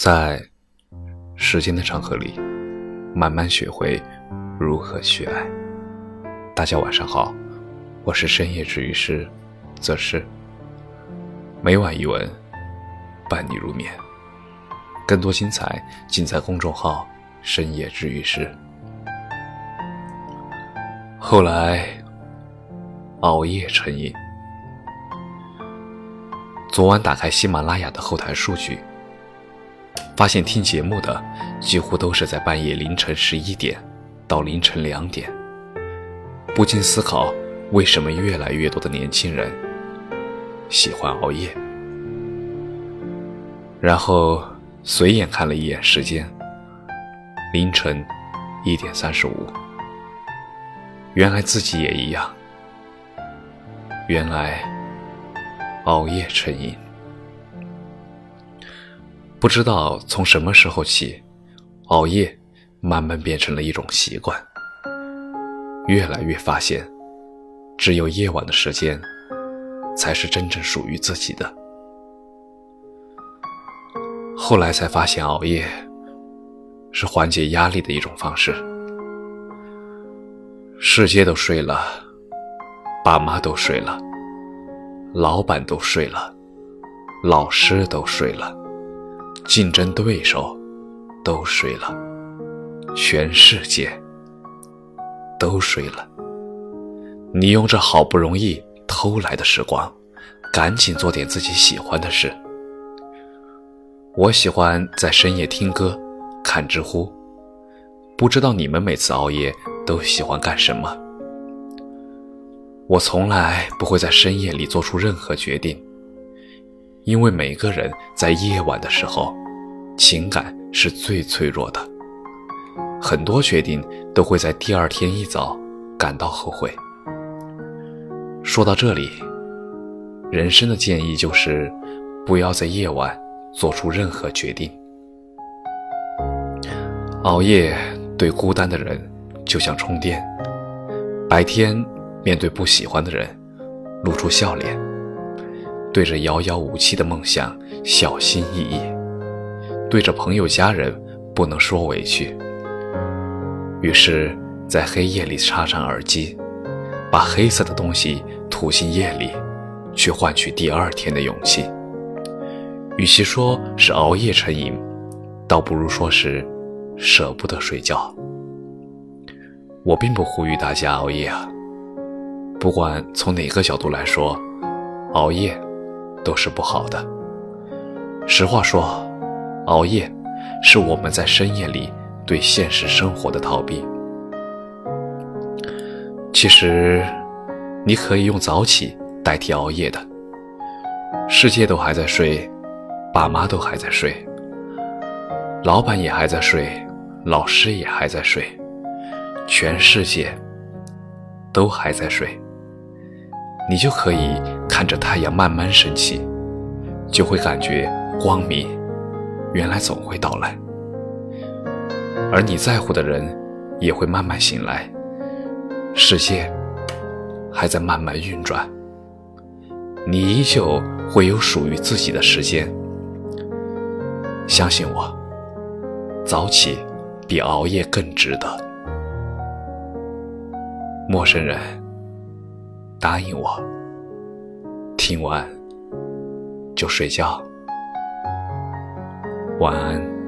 在时间的长河里，慢慢学会如何去爱。大家晚上好，我是深夜治愈师则是每晚一文伴你入眠，更多精彩尽在公众号“深夜治愈师”。后来熬夜成瘾，昨晚打开喜马拉雅的后台数据。发现听节目的几乎都是在半夜凌晨十一点到凌晨两点，不禁思考为什么越来越多的年轻人喜欢熬夜。然后随眼看了一眼时间，凌晨一点三十五，原来自己也一样，原来熬夜成瘾。不知道从什么时候起，熬夜慢慢变成了一种习惯。越来越发现，只有夜晚的时间，才是真正属于自己的。后来才发现，熬夜是缓解压力的一种方式。世界都睡了，爸妈都睡了，老板都睡了，老师都睡了。竞争对手都睡了，全世界都睡了。你用这好不容易偷来的时光，赶紧做点自己喜欢的事。我喜欢在深夜听歌、看知乎。不知道你们每次熬夜都喜欢干什么？我从来不会在深夜里做出任何决定。因为每个人在夜晚的时候，情感是最脆弱的，很多决定都会在第二天一早感到后悔。说到这里，人生的建议就是，不要在夜晚做出任何决定。熬夜对孤单的人就像充电，白天面对不喜欢的人，露出笑脸。对着遥遥无期的梦想小心翼翼，对着朋友家人不能说委屈。于是，在黑夜里插上耳机，把黑色的东西吐进夜里，去换取第二天的勇气。与其说是熬夜成瘾，倒不如说是舍不得睡觉。我并不呼吁大家熬夜啊，不管从哪个角度来说，熬夜。都是不好的。实话说，熬夜是我们在深夜里对现实生活的逃避。其实，你可以用早起代替熬夜的。世界都还在睡，爸妈都还在睡，老板也还在睡，老师也还在睡，全世界都还在睡。你就可以看着太阳慢慢升起，就会感觉光明原来总会到来，而你在乎的人也会慢慢醒来，世界还在慢慢运转，你依旧会有属于自己的时间。相信我，早起比熬夜更值得。陌生人。答应我，听完就睡觉，晚安。